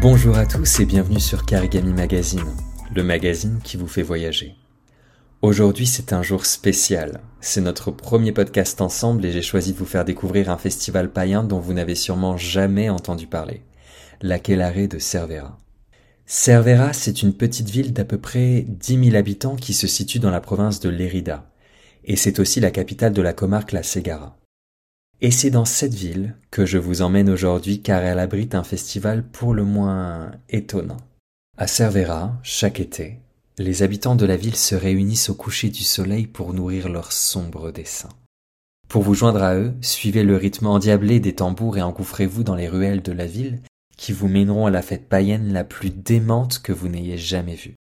Bonjour à tous et bienvenue sur Karigami Magazine, le magazine qui vous fait voyager. Aujourd'hui c'est un jour spécial, c'est notre premier podcast ensemble et j'ai choisi de vous faire découvrir un festival païen dont vous n'avez sûrement jamais entendu parler, l'Aquelarre de Cervera. Cervera, c'est une petite ville d'à peu près 10 000 habitants qui se situe dans la province de Lérida, et c'est aussi la capitale de la comarque La Segara. Et c'est dans cette ville que je vous emmène aujourd'hui car elle abrite un festival pour le moins étonnant. À Cervera, chaque été, les habitants de la ville se réunissent au coucher du soleil pour nourrir leurs sombres desseins. Pour vous joindre à eux, suivez le rythme endiablé des tambours et engouffrez-vous dans les ruelles de la ville qui vous mèneront à la fête païenne la plus démente que vous n'ayez jamais vue.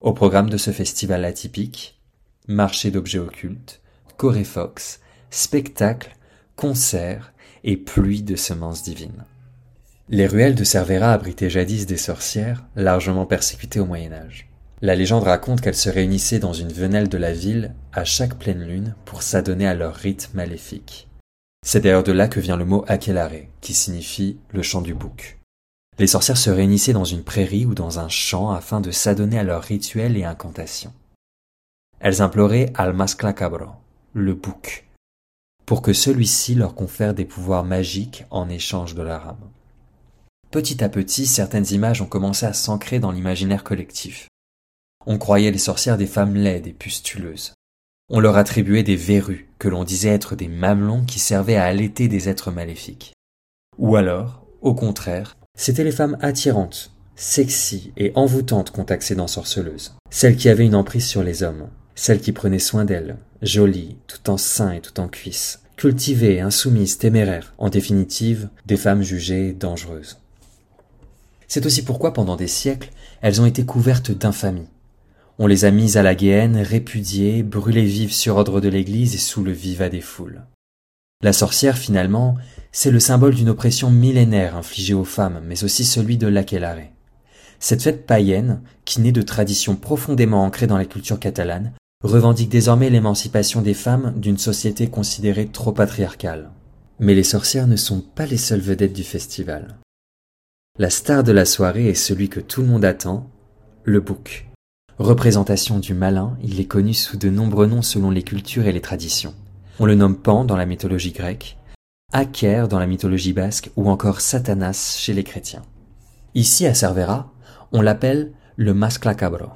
Au programme de ce festival atypique, marché d'objets occultes, coréfox, spectacles, concerts et pluie de semences divines. Les ruelles de Cervera abritaient jadis des sorcières, largement persécutées au Moyen Âge. La légende raconte qu'elles se réunissaient dans une venelle de la ville à chaque pleine lune pour s'adonner à leur rite maléfique. C'est d'ailleurs de là que vient le mot aquelarre, qui signifie le chant du bouc. Les sorcières se réunissaient dans une prairie ou dans un champ afin de s'adonner à leurs rituels et incantations. Elles imploraient al masclacabro, le bouc, pour que celui-ci leur confère des pouvoirs magiques en échange de leur âme. Petit à petit, certaines images ont commencé à s'ancrer dans l'imaginaire collectif. On croyait les sorcières des femmes laides et pustuleuses. On leur attribuait des verrues que l'on disait être des mamelons qui servaient à allaiter des êtres maléfiques. Ou alors, au contraire, c'étaient les femmes attirantes, sexy et envoûtantes qu'on taxait d'ensorceleuses, celles qui avaient une emprise sur les hommes, celles qui prenaient soin d'elles, jolies, tout en seins et tout en cuisses, cultivées, insoumises, téméraires, en définitive, des femmes jugées dangereuses. C'est aussi pourquoi pendant des siècles, elles ont été couvertes d'infamie. On les a mises à la guéenne, répudiées, brûlées vives sur ordre de l'Église et sous le vivat des foules. La sorcière, finalement, c'est le symbole d'une oppression millénaire infligée aux femmes, mais aussi celui de l'aquelarre. Cette fête païenne, qui naît de traditions profondément ancrées dans la culture catalane, revendique désormais l'émancipation des femmes d'une société considérée trop patriarcale. Mais les sorcières ne sont pas les seules vedettes du festival. La star de la soirée est celui que tout le monde attend, le bouc. Représentation du malin, il est connu sous de nombreux noms selon les cultures et les traditions. On le nomme Pan dans la mythologie grecque, Aker dans la mythologie basque ou encore Satanas chez les chrétiens. Ici à Cervera, on l'appelle le masclacabro.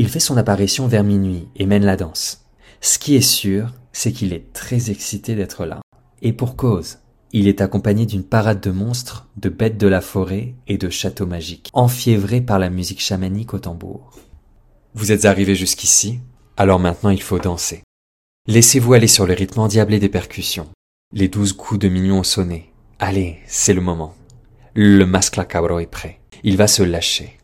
Il fait son apparition vers minuit et mène la danse. Ce qui est sûr, c'est qu'il est très excité d'être là. Et pour cause. Il est accompagné d'une parade de monstres, de bêtes de la forêt et de châteaux magiques, enfiévrés par la musique chamanique au tambour. Vous êtes arrivé jusqu'ici, alors maintenant il faut danser. Laissez-vous aller sur le rythme endiablé des percussions. Les douze coups de mignon ont sonné. Allez, c'est le moment. Le masque cabro est prêt. Il va se lâcher.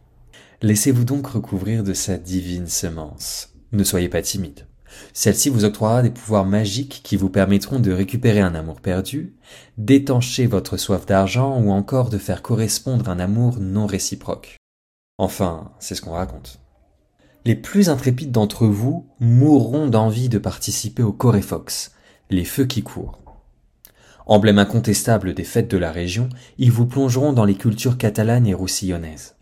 Laissez-vous donc recouvrir de sa divine semence. Ne soyez pas timide. Celle-ci vous octroiera des pouvoirs magiques qui vous permettront de récupérer un amour perdu, d'étancher votre soif d'argent ou encore de faire correspondre un amour non réciproque. Enfin, c'est ce qu'on raconte. Les plus intrépides d'entre vous mourront d'envie de participer au Coréfox, les feux qui courent. Emblème incontestable des fêtes de la région, ils vous plongeront dans les cultures catalanes et roussillonnaises.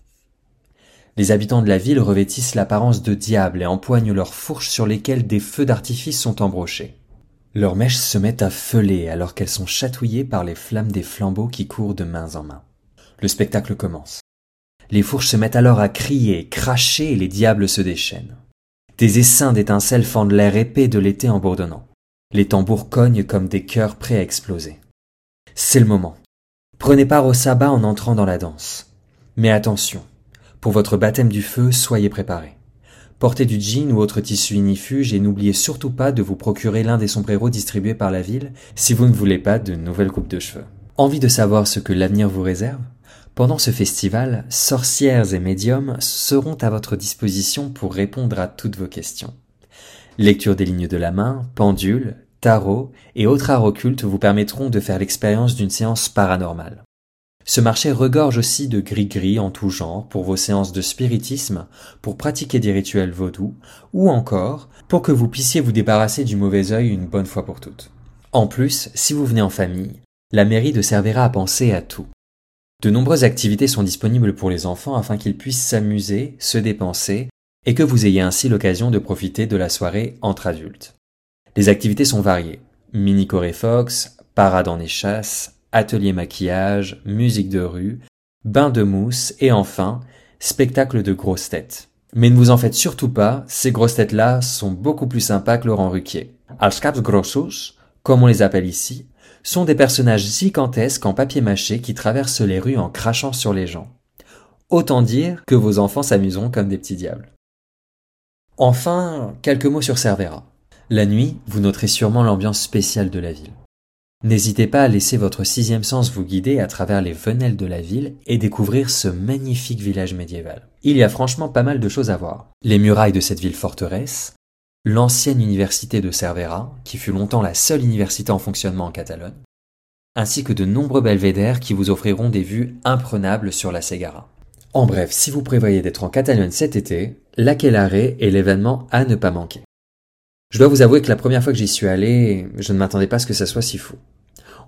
Les habitants de la ville revêtissent l'apparence de diables et empoignent leurs fourches sur lesquelles des feux d'artifice sont embrochés. Leurs mèches se mettent à feuler alors qu'elles sont chatouillées par les flammes des flambeaux qui courent de main en main. Le spectacle commence. Les fourches se mettent alors à crier, cracher et les diables se déchaînent. Des essaims d'étincelles fendent l'air épais de l'été en bourdonnant. Les tambours cognent comme des cœurs prêts à exploser. C'est le moment. Prenez part au sabbat en entrant dans la danse. Mais attention, pour votre baptême du feu, soyez préparés. Portez du jean ou autre tissu inifuge et n'oubliez surtout pas de vous procurer l'un des sombreros distribués par la ville si vous ne voulez pas de nouvelles coupes de cheveux. Envie de savoir ce que l'avenir vous réserve? Pendant ce festival, sorcières et médiums seront à votre disposition pour répondre à toutes vos questions. Lecture des lignes de la main, pendule, tarot et autres arts occultes vous permettront de faire l'expérience d'une séance paranormale. Ce marché regorge aussi de gris-gris en tout genre pour vos séances de spiritisme, pour pratiquer des rituels vaudous, ou encore pour que vous puissiez vous débarrasser du mauvais œil une bonne fois pour toutes. En plus, si vous venez en famille, la mairie de Cervera a pensé à tout. De nombreuses activités sont disponibles pour les enfants afin qu'ils puissent s'amuser, se dépenser, et que vous ayez ainsi l'occasion de profiter de la soirée entre adultes. Les activités sont variées. Mini coréfox, parade en échasse, atelier maquillage, musique de rue, bain de mousse et enfin, spectacle de grosses têtes. Mais ne vous en faites surtout pas, ces grosses têtes-là sont beaucoup plus sympas que Laurent Ruquier. Els caps grossos, comme on les appelle ici, sont des personnages gigantesques en papier mâché qui traversent les rues en crachant sur les gens. Autant dire que vos enfants s'amuseront comme des petits diables. Enfin, quelques mots sur Cervera. La nuit, vous noterez sûrement l'ambiance spéciale de la ville. N'hésitez pas à laisser votre sixième sens vous guider à travers les venelles de la ville et découvrir ce magnifique village médiéval. Il y a franchement pas mal de choses à voir. Les murailles de cette ville forteresse, l'ancienne université de Cervera, qui fut longtemps la seule université en fonctionnement en Catalogne, ainsi que de nombreux belvédères qui vous offriront des vues imprenables sur la Ségara. En bref, si vous prévoyez d'être en Catalogne cet été, l'Aquelarre est l'événement à ne pas manquer. Je dois vous avouer que la première fois que j'y suis allé, je ne m'attendais pas à ce que ça soit si fou.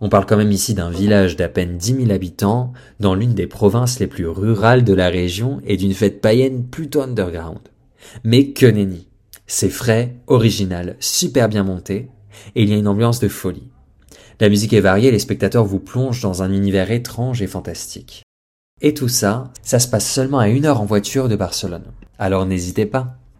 On parle quand même ici d'un village d'à peine 10 000 habitants, dans l'une des provinces les plus rurales de la région et d'une fête païenne plutôt underground. Mais que nenni. C'est frais, original, super bien monté, et il y a une ambiance de folie. La musique est variée, les spectateurs vous plongent dans un univers étrange et fantastique. Et tout ça, ça se passe seulement à une heure en voiture de Barcelone. Alors n'hésitez pas.